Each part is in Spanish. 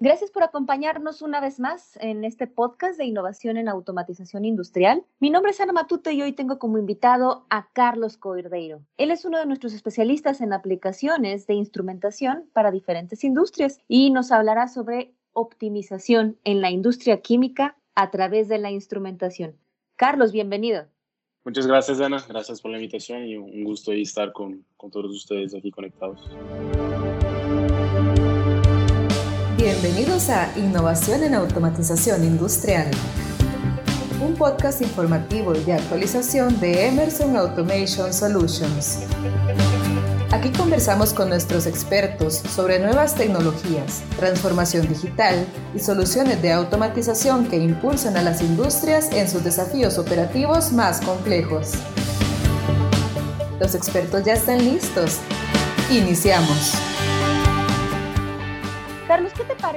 Gracias por acompañarnos una vez más en este podcast de innovación en automatización industrial. Mi nombre es Ana Matute y hoy tengo como invitado a Carlos Coirdeiro. Él es uno de nuestros especialistas en aplicaciones de instrumentación para diferentes industrias y nos hablará sobre optimización en la industria química a través de la instrumentación. Carlos, bienvenido. Muchas gracias, Ana. Gracias por la invitación y un gusto estar con, con todos ustedes aquí conectados. Bienvenidos a Innovación en Automatización Industrial, un podcast informativo y de actualización de Emerson Automation Solutions. Aquí conversamos con nuestros expertos sobre nuevas tecnologías, transformación digital y soluciones de automatización que impulsan a las industrias en sus desafíos operativos más complejos. Los expertos ya están listos. Iniciamos.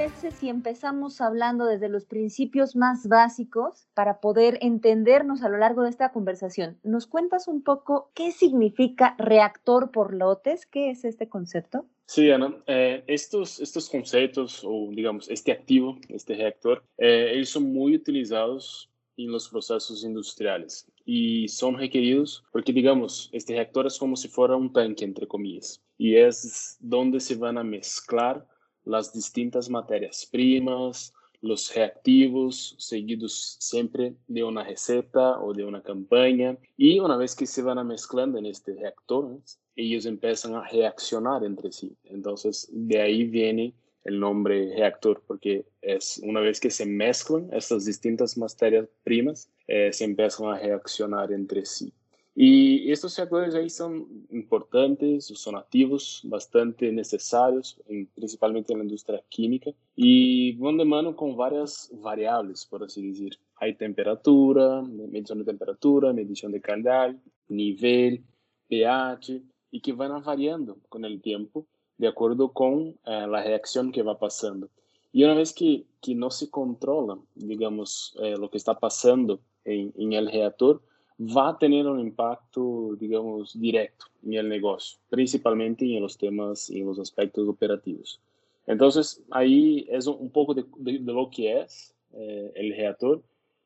Carlos, ¿qué te parece si empezamos hablando desde los principios más básicos para poder entendernos a lo largo de esta conversación? ¿Nos cuentas un poco qué significa reactor por lotes? ¿Qué es este concepto? Sí, Ana, eh, estos, estos conceptos o digamos este activo, este reactor, eh, ellos son muy utilizados en los procesos industriales y son requeridos porque, digamos, este reactor es como si fuera un tanque, entre comillas, y es donde se van a mezclar las distintas materias primas, los reactivos, seguidos siempre de una receta o de una campaña. Y una vez que se van mezclando en este reactor, ellos empiezan a reaccionar entre sí. Entonces, de ahí viene el nombre reactor, porque es una vez que se mezclan estas distintas materias primas, eh, se empiezan a reaccionar entre sí. Y estos reactores ahí son importantes, son activos, bastante necesarios, principalmente en la industria química, y van de mano con varias variables, por así decir. Hay temperatura, medición de temperatura, medición de calidad, nivel, pH, y que van variando con el tiempo de acuerdo con eh, reacción que va pasando. Y una vez que, que no se controla, digamos, eh, que está pasando en, en el reactor, va a tener un impacto, digamos, directo en el negocio, principalmente en los temas en los aspectos operativos. Entonces, ahí es un poco de, lo que es eh, el reactor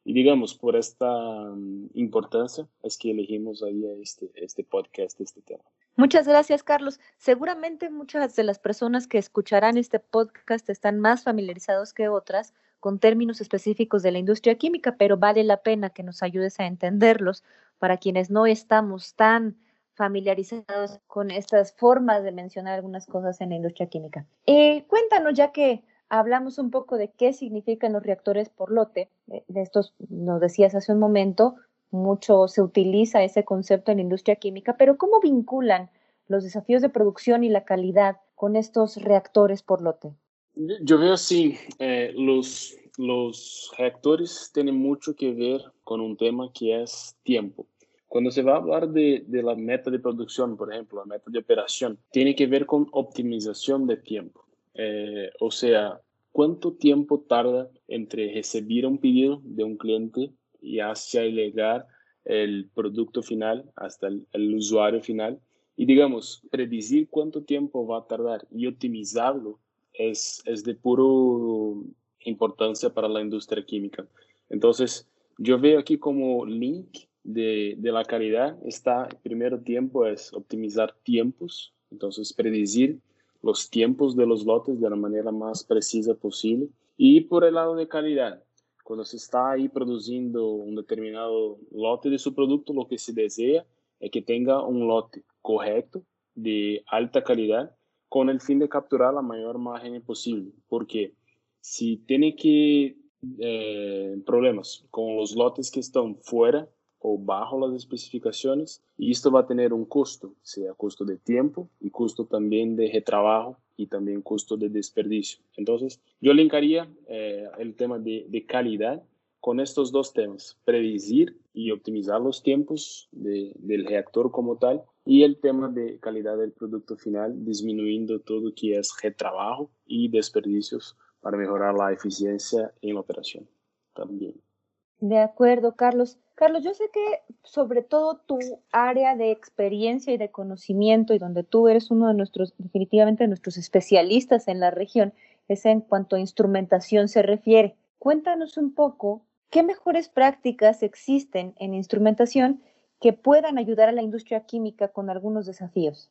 y digamos, por esta um, importancia es que elegimos ahí este, este podcast, este tema. Muchas gracias, Carlos. Seguramente muchas de las personas que escucharán este podcast están más familiarizados que otras con términos específicos de la industria química, pero vale la pena que nos ayudes a entenderlos para quienes no estamos tan familiarizados con estas formas de mencionar algunas cosas en la industria química. Eh, cuéntanos, ya que hablamos un poco de qué significan los reactores por lote, de, de estos nos decías hace un momento, mucho se utiliza ese concepto en la industria química, pero ¿cómo vinculan los desafíos de producción y la calidad con estos reactores por lote? Yo veo así, eh, los, los reactores tienen mucho que ver con un tema que es tiempo. Cuando se va a hablar de, de, la meta de producción, por ejemplo, la meta de operación, tiene que ver con optimización de tiempo. Eh, o sea, cuánto tiempo tarda entre recibir un pedido de un cliente y hacia llegar el producto final hasta el, el usuario final. Y digamos, predecir cuánto tiempo va a tardar y optimizarlo es, de puro importancia para la industria química. Entonces, yo veo aquí como link de, de la calidad está, el primer tiempo es optimizar tiempos, entonces predecir los tiempos de los lotes de la manera más precisa posible. Y por el lado de calidad, cuando se está ahí produciendo un determinado lote de su producto, lo que se desea es que tenga un lote correcto, de alta calidad, con el fin de capturar la mayor margen posible, porque si tiene que eh, problemas con los lotes que están fuera o bajo las especificaciones, y esto va a tener un costo, sea costo de tiempo y costo también de retrabajo y también costo de desperdicio. Entonces, yo linkaría eh, el tema de, de calidad con estos dos temas, predecir y optimizar los tiempos de, del reactor como tal y el tema de calidad del producto final, disminuyendo todo lo que es retrabajo y desperdicios para mejorar la eficiencia en la operación también. De acuerdo, Carlos. Carlos, yo sé que sobre todo tu área de experiencia y de conocimiento y donde tú eres uno de nuestros, definitivamente nuestros especialistas en la región, es en cuanto a instrumentación se refiere. Cuéntanos un poco qué mejores prácticas existen en instrumentación que puedan ayudar a la industria química con algunos desafíos.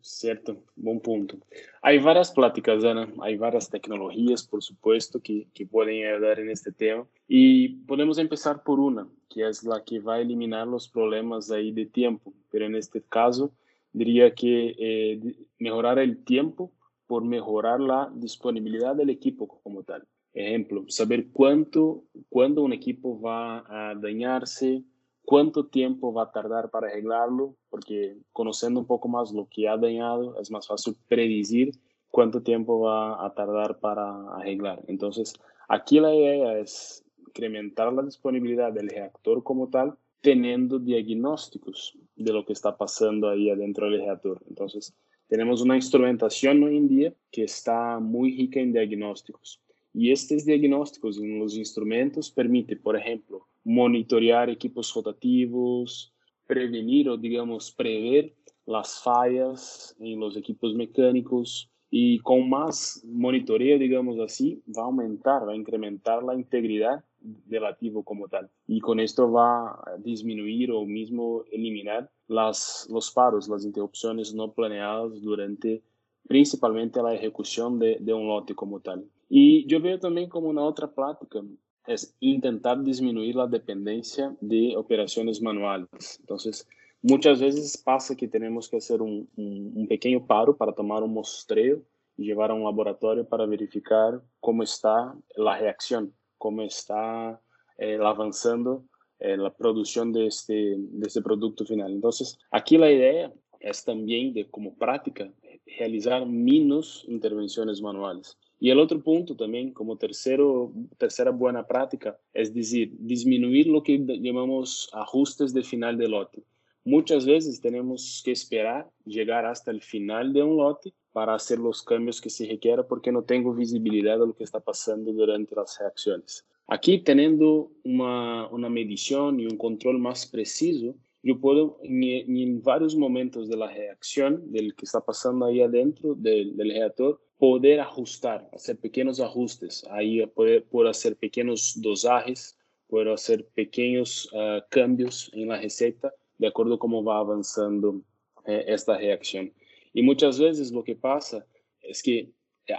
Cierto, buen punto. Hay varias pláticas, Ana, hay varias tecnologías, por supuesto, que, que, pueden ayudar en este tema. Y podemos empezar por una, que es la que va a eliminar los problemas ahí de tiempo. Pero en este caso, diría que eh, mejorar el tiempo por mejorar la disponibilidad del equipo como tal. Ejemplo, saber cuánto, cuándo un equipo va a dañarse, cuánto tiempo va a tardar para arreglarlo, porque conociendo un poco más lo que ha dañado, es más fácil predecir cuánto tiempo va a tardar para arreglar. Entonces, aquí la idea es incrementar la disponibilidad del reactor como tal, teniendo diagnósticos de lo que está pasando ahí adentro del reactor. Entonces, tenemos una instrumentación hoy en día que está muy rica en diagnósticos. Y estos diagnósticos en los instrumentos permite, por ejemplo, monitorear equipos rotativos, prevenir o, digamos, prever las fallas en los equipos mecánicos y con más monitoreo, digamos así, va a aumentar, va a incrementar la integridad del activo como tal. Y con esto va a disminuir o mismo eliminar las, los paros, las interrupciones no planeadas durante principalmente la ejecución de, de un lote como tal. Y yo veo también como una otra práctica es intentar disminuir la dependencia de operaciones manuales. Entonces, muchas veces pasa que tenemos que hacer un, un, pequeño paro para tomar un muestreo y llevar a un laboratorio para verificar cómo está la reacción, cómo está eh, avanzando eh, la producción de este, de este producto final. Entonces, aquí la idea es también de como práctica realizar menos intervenciones manuales. Y el otro punto también, como tercero, tercera buena práctica, es decir, disminuir lo que llamamos ajustes de final de lote. Muchas veces tenemos que esperar llegar hasta el final de un lote para hacer los cambios que se requiera porque no tengo visibilidad de lo que está pasando durante las reacciones. Aquí, teniendo una, una medición y un control más preciso, yo puedo en, en, varios momentos de la reacción, del que está pasando ahí adentro del, del reactor, poder ajustar, hacer pequeños ajustes. Ahí poder, puedo hacer pequeños dosajes, puedo hacer pequeños uh, cambios en la receta de acuerdo a cómo va avanzando eh, esta reacción. Y muchas veces lo que pasa es que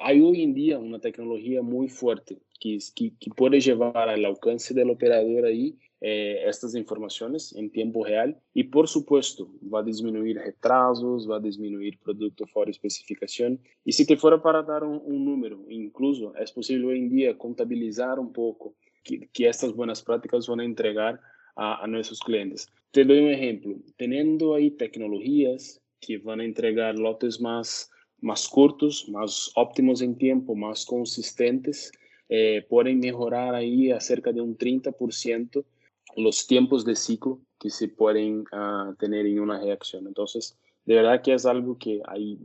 hay hoy en día una tecnología muy fuerte que, que, que puede llevar al alcance del operador ahí eh, estas informaciones en tiempo real. Y por supuesto va a disminuir retrasos, va a disminuir producto fuera especificación. Y si te fuera para dar un número, incluso es posible hoy en día contabilizar un poco que, que estas buenas prácticas van a entregar a, a, clientes. Te doy un ejemplo, teniendo ahí tecnologías que a entregar lotes más, más cortos, más óptimos en tiempo, más consistentes, eh, pueden mejorar ahí a cerca de un 30% los tiempos de ciclo que se pueden uh, tener en una reacción. Entonces, de verdad que es algo que hay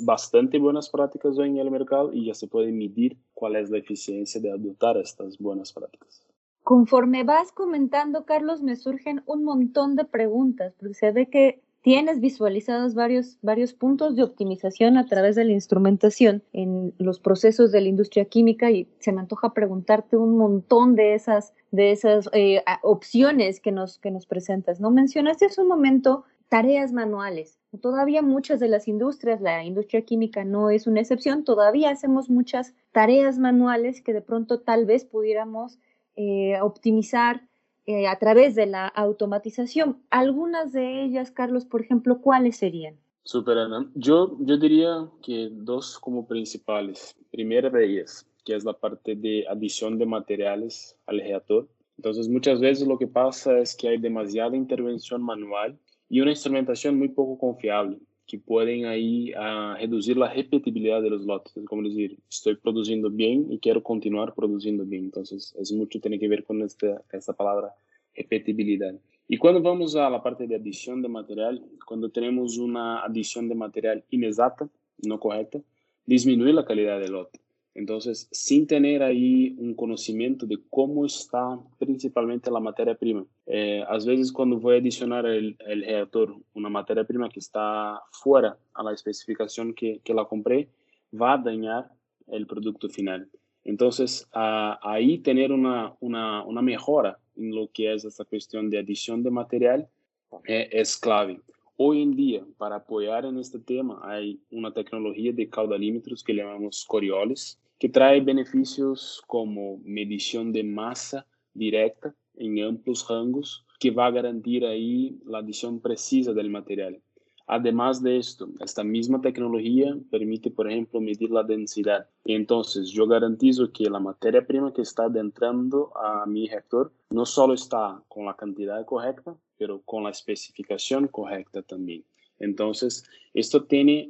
bastante buenas prácticas hoy en el mercado y ya se puede medir cuál es la eficiencia de adoptar estas buenas prácticas. Conforme vas comentando, Carlos, me surgen un montón de preguntas, porque que tienes visualizados varios, varios puntos de optimización a través de la instrumentación en los procesos de la industria química y se me antoja preguntarte un montón de esas, de esas eh, opciones que nos, que nos presentas. ¿no? Mencionaste hace un momento tareas manuales. Todavía muchas de las industrias, la industria química no es una excepción, todavía hacemos muchas tareas manuales que de pronto tal vez pudiéramos eh, optimizar eh, a través de la automatización. Algunas de ellas, Carlos, por ejemplo, ¿cuáles serían? Super, Ana. Yo, yo diría que dos como principales. Primera de ellas, que es la parte de adición de materiales al reactor. Entonces, muchas veces lo que pasa es que hay demasiada intervención manual y una instrumentación muy poco confiable que pueden ahí uh, reducir la repetibilidad de los lotes. Es como decir, estoy produciendo bien y quiero continuar produciendo bien. Entonces, es mucho tiene que ver con esta, esta palabra repetibilidad. Y cuando vamos a la parte de adición de material, cuando tenemos una adición de material inexacta, no correcta, disminuye la calidad del lote. Entonces, sin tener ahí un conocimiento de cómo está principalmente la materia prima. Eh, a veces cuando voy a adicionar el, el, reactor una materia prima que está fuera a la especificación que, que la compré, va a dañar el producto final. Entonces, ahí tener una, una, una, mejora en lo que es esta cuestión de adición de material eh, es clave. Hoy en día, para apoyar en este tema, hay una tecnología de caudalímetros que llamamos Coriolis, que trae beneficios como medición de masa directa en amplios rangos, que va a garantir ahí la adición precisa del material. Además de esto, esta misma tecnología permite, por ejemplo, medir la densidad. Entonces, yo garantizo que la materia prima que está entrando a mi reactor no solo está con la cantidad correcta, pero con la especificación correcta también. Entonces, esto tiene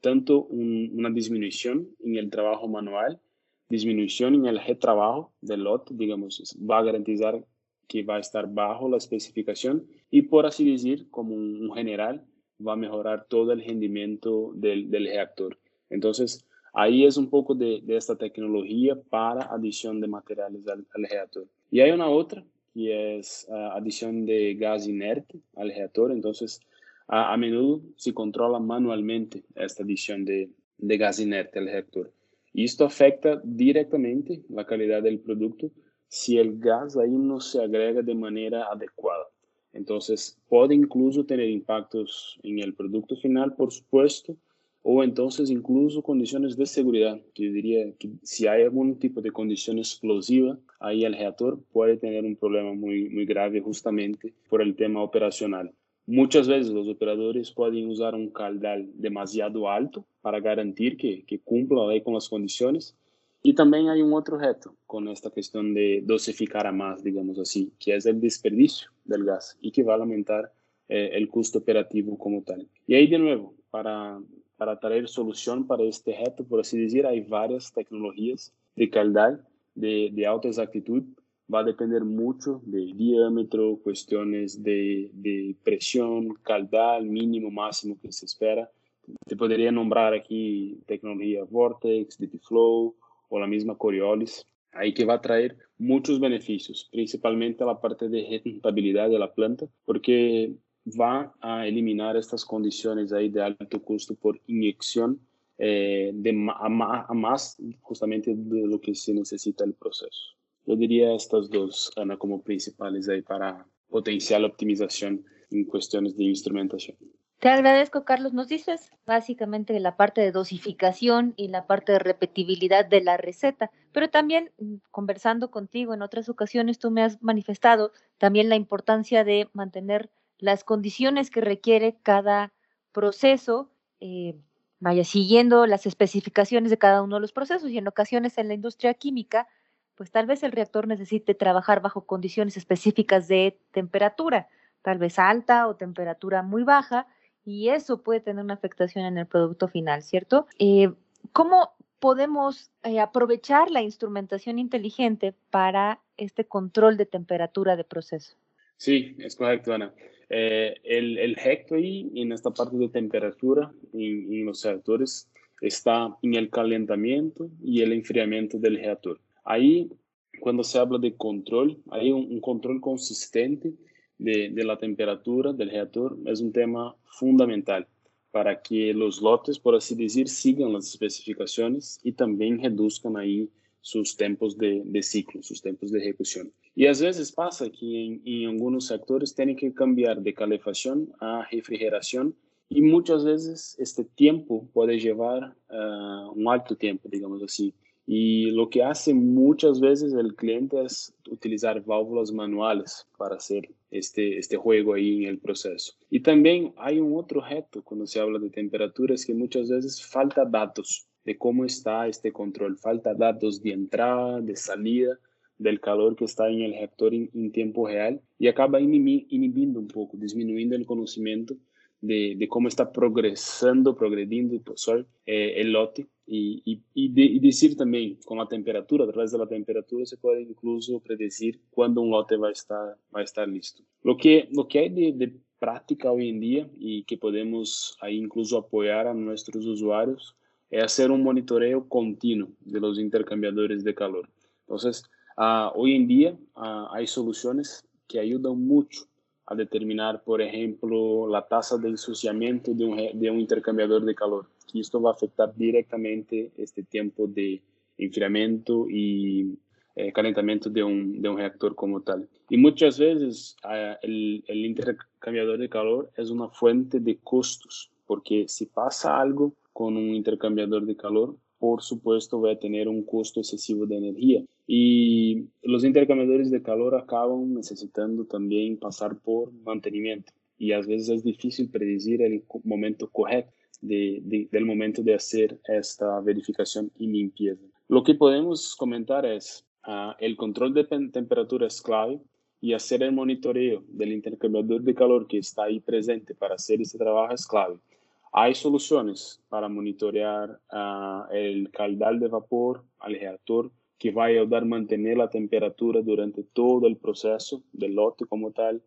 tanto una disminución en el trabajo manual, disminución en el retrabajo del lote, digamos, va a garantizar que va a estar bajo la especificación y, por así decir, como un general, va a mejorar todo el rendimiento del, reactor. Entonces, ahí es un poco de, esta tecnología para adición de materiales al, reactor. Y hay una otra, que es ah, adición de gas inerte al reactor. Entonces, a, menudo se controla manualmente esta adición de, de gas inerte al reactor. Y esto afecta directamente la calidad del producto si el gas ahí no se agrega de manera adecuada. Entonces, puede incluso tener impactos en el producto final, por supuesto, o entonces incluso condiciones de seguridad. Yo diría que si hay algún tipo de condición explosiva, ahí el reactor puede tener un problema muy, muy grave justamente por el tema operacional. Muchas veces los operadores pueden usar un caudal demasiado alto para garantir que, que cumpla con las condiciones y también hay un otro reto con esta cuestión de dosificar a más, digamos así, que es el desperdicio del gas y que va a aumentar eh, el costo operativo como tal. Y ahí de nuevo, para, para traer solución para este reto, por así decir, hay varias tecnologías de caudal de, de alta exactitud. Va a depender mucho de diámetro, cuestiones de, de presión, caudal mínimo, máximo que se espera. Te podría nombrar aquí tecnología Vortex, DP Flow, o la misma Coriolis, ahí que va a traer muchos beneficios, principalmente a la parte de rentabilidad de la planta, porque va a eliminar estas condiciones ahí de alto costo por inyección eh, de, a, más justamente de lo que se necesita el proceso. Yo diría estas dos, Ana, como principales ahí para potenciar la optimización en cuestiones de instrumentación. Te agradezco, Carlos. Nos dices básicamente la parte de dosificación y la parte de repetibilidad de la receta, pero también mm, conversando contigo en otras ocasiones, tú me has manifestado también la importancia de mantener las condiciones que requiere cada proceso, eh, vaya siguiendo las especificaciones de cada uno de los procesos y en ocasiones en la industria química, pues tal vez el reactor necesite trabajar bajo condiciones específicas de temperatura, tal vez alta o temperatura muy baja y eso puede tener una afectación en el producto final, ¿cierto? Eh, ¿Cómo podemos eh, aprovechar la instrumentación inteligente para este control de temperatura de proceso? Sí, es correcto, Ana. Eh, el, el ahí en esta parte de temperatura en, los reactores está en el calentamiento y el enfriamiento del reactor. Ahí, cuando se habla de control, hay un control consistente de, la temperatura del reactor es un tema fundamental para que los lotes, por así decir, sigan las especificaciones y también reduzcan ahí sus tiempos de, ciclo, sus tiempos de ejecución. Y a veces pasa que en, algunos sectores tienen que cambiar de calefacción a refrigeración y muchas veces este tiempo puede llevar uh, un alto tiempo, digamos así. Y lo que hace muchas veces el cliente es utilizar válvulas manuales para hacer este, este juego ahí en el proceso. Y también hay un otro reto cuando se habla de temperaturas que muchas veces falta datos de cómo está este control, falta datos de entrada, de salida, del calor que está en el reactor en, tiempo real y acaba inhibiendo un poco, disminuyendo el conocimiento de, de está progresando, progrediendo eh, el lote y, y, decir también con la temperatura, a través de temperatura se puede incluso predecir cuándo un lote va a estar, va a estar listo. Lo que, lo que hay de, de práctica hoy en día que podemos ahí incluso apoyar a nuestros usuarios es hacer un monitoreo continuo de los intercambiadores de calor. Entonces, uh, hoy en hay soluciones que ayudan mucho a determinar, por ejemplo, la tasa de ensuciamiento de un, de un intercambiador de calor que esto va a afectar directamente este tiempo de enfriamiento y eh, calentamiento de un, de un, reactor como tal. Y muchas veces uh, el, el, intercambiador de calor es una fuente de costos, porque si pasa algo con un intercambiador de calor, por supuesto va a tener un costo excesivo de energía. Y los intercambiadores de calor acaban necesitando también pasar por mantenimiento. Y a veces es difícil predecir el momento correcto de, de, del momento de hacer esta verificación y limpieza. Lo que podemos comentar es uh, el control de temperatura es clave y hacer el monitoreo del intercambiador de calor que está ahí presente para hacer ese trabajo es clave. Hay soluciones para monitorear uh, el caudal de vapor al reactor que va a ayudar a mantener la temperatura durante todo el proceso del lote como tal.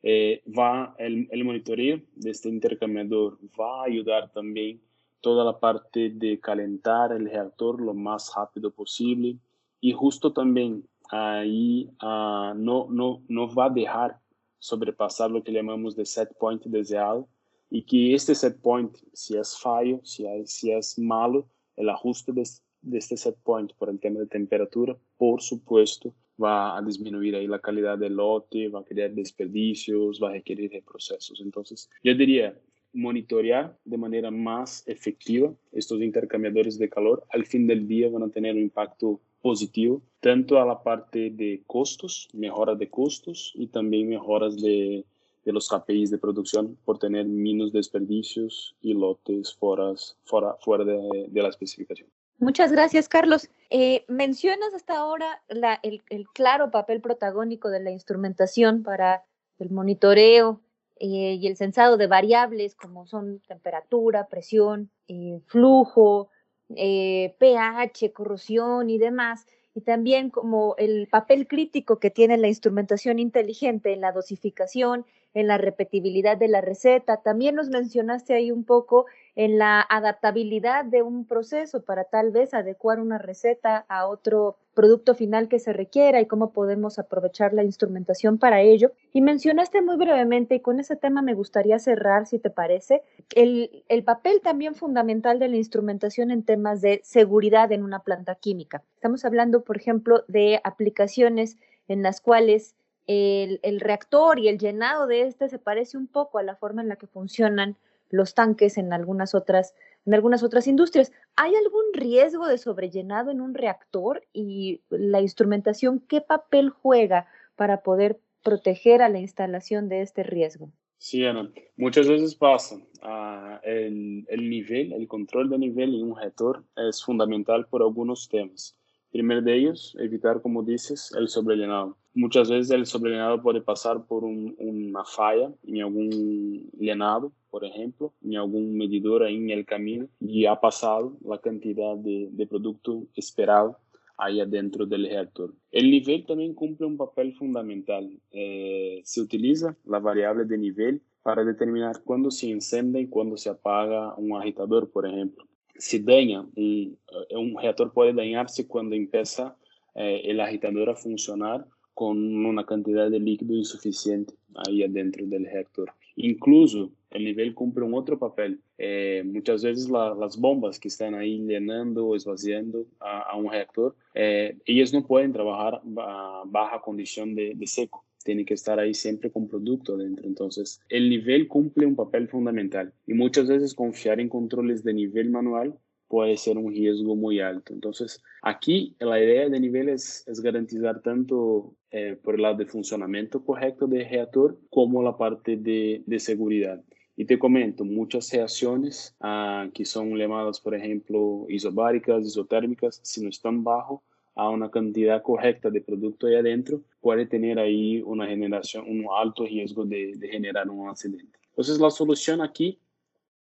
Eh, va el, el monitoreo de este intercambiador va a ayudar también toda la parte de calentar el reactor lo más rápido posible y justo también ahí uh, no, no, no va a dejar sobrepasar lo que llamamos de set point deseado y que este set point, si es fallo, si, hay, si es malo, el ajuste de, de, este set point por el tema de temperatura, por supuesto, va a disminuir ahí la calidad del lote, va a crear desperdicios, va a requerir reprocesos. Entonces, yo diría, monitorear de manera más efectiva estos intercambiadores de calor, al fin del día van a tener un impacto positivo, tanto a la parte de costos, mejoras de costos y también mejoras de de los KPIs de producción por tener menos desperdicios y lotes fuera, fuera, fuera de la especificación. Muchas gracias, Carlos. Eh, mencionas hasta ahora el, claro papel protagónico de la instrumentación para el monitoreo eh, y el censado de variables como son temperatura, presión, eh, flujo, pH, corrosión y demás y también como el papel crítico que tiene la instrumentación inteligente en la dosificación en la repetibilidad de la receta. También nos mencionaste ahí un poco en la adaptabilidad de un proceso para tal vez adecuar una receta a otro producto final que se requiera y cómo podemos aprovechar la instrumentación para ello. Y mencionaste muy brevemente, y con ese tema me gustaría cerrar, si te parece, el, el papel también fundamental de la instrumentación en temas de seguridad en una planta química. Estamos hablando, por ejemplo, de aplicaciones en las cuales el, el, reactor y el llenado de este se parece un poco a la forma en la que funcionan los tanques en algunas otras, en algunas otras industrias. ¿Hay algún riesgo de sobrellenado en un reactor y la instrumentación qué papel juega para poder proteger a la instalación de este riesgo? Sí, Ana, muchas veces pasa. Uh, el, el nivel, el control de nivel en un reactor es fundamental por algunos temas. Primero de ellos, evitar, como dices, el sobrellenado Muchas veces el sobrellenado puede pasar por un, una falla en algún llenado, por ejemplo, en algún medidor ahí en el camino y ha pasado la cantidad de, producto esperado ahí adentro del reactor. El nivel también cumple un papel fundamental. Eh, se utiliza la variable de nivel para determinar cuándo se enciende y cuándo se apaga un agitador, por ejemplo. Si daña, un, un reactor puede dañarse cuando empieza eh, el agitador a funcionar con una cantidad de líquido insuficiente ahí adentro del reactor. Incluso el nivel cumple un otro papel. Eh, muchas veces la, las bombas que están ahí llenando o esvaciando a, a un reactor, eh, ellas no pueden trabajar a baja condición de, de seco. Tiene que estar ahí siempre con producto adentro. Entonces, el nivel cumple un papel fundamental. Y muchas veces confiar en controles de nivel manual puede ser un riesgo muy alto. Entonces, aquí la idea de nivel es, es garantizar tanto eh, por el lado de funcionamiento correcto del reactor como la parte de, de seguridad. Y te comento, muchas reacciones ah, que son llamadas, por ejemplo, isobáricas, isotérmicas, si no están bajo a una cantidad correcta de producto ahí adentro, puede tener ahí una generación, un alto riesgo de, de generar un accidente. Entonces, la solución aquí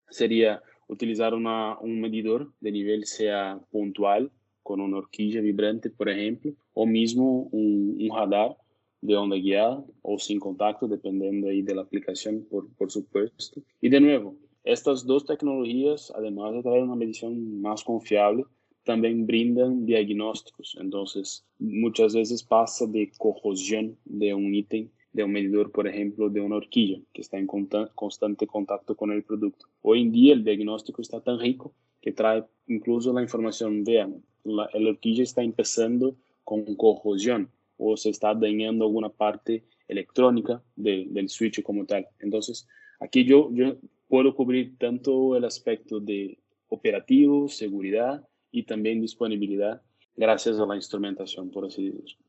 sería utilizar una, un medidor de nivel sea puntual, con una horquilla vibrante, por ejemplo, o mismo un, un radar de onda guiada o sin contacto, dependiendo ahí de la aplicación, por, por supuesto. Y de nuevo, estas dos tecnologías, además de traer una medición más confiable, también brindan diagnósticos. Entonces, muchas veces pasa de corrosión de un ítem de un medidor, por ejemplo, de una horquilla que está en constante contacto con el producto. Hoy en día el diagnóstico está tan rico que trae incluso la información, vean, la, horquilla está empezando con corrosión o se está dañando alguna parte electrónica del switch como tal. Entonces, aquí yo, yo puedo cubrir tanto el aspecto de operativo, seguridad y también disponibilidad gracias a la instrumentación, por así decirlo.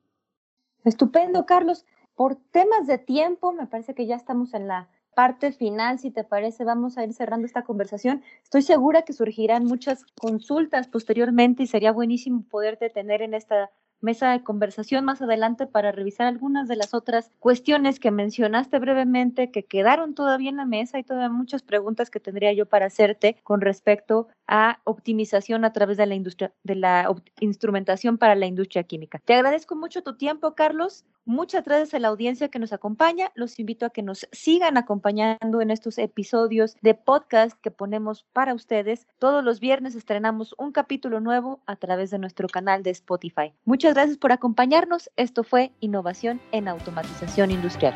Estupendo, Carlos. Por temas de tiempo, me parece que ya estamos en la parte final, si te parece, vamos a ir cerrando esta conversación. Estoy segura que surgirán muchas consultas posteriormente y sería buenísimo poderte tener en esta mesa de conversación más adelante para revisar algunas de las otras cuestiones que mencionaste brevemente, que quedaron todavía en la mesa y todavía muchas preguntas que tendría yo para hacerte con respecto a optimización a través de la industria, de la instrumentación para la industria química. Te agradezco mucho tu tiempo, Carlos. Muchas gracias a la audiencia que nos acompaña. Los invito a que nos sigan acompañando en estos episodios de podcast que ponemos para ustedes. Todos los viernes estrenamos un capítulo nuevo a través de nuestro canal de Spotify. Muchas gracias por acompañarnos. Esto fue Innovación en Automatización Industrial.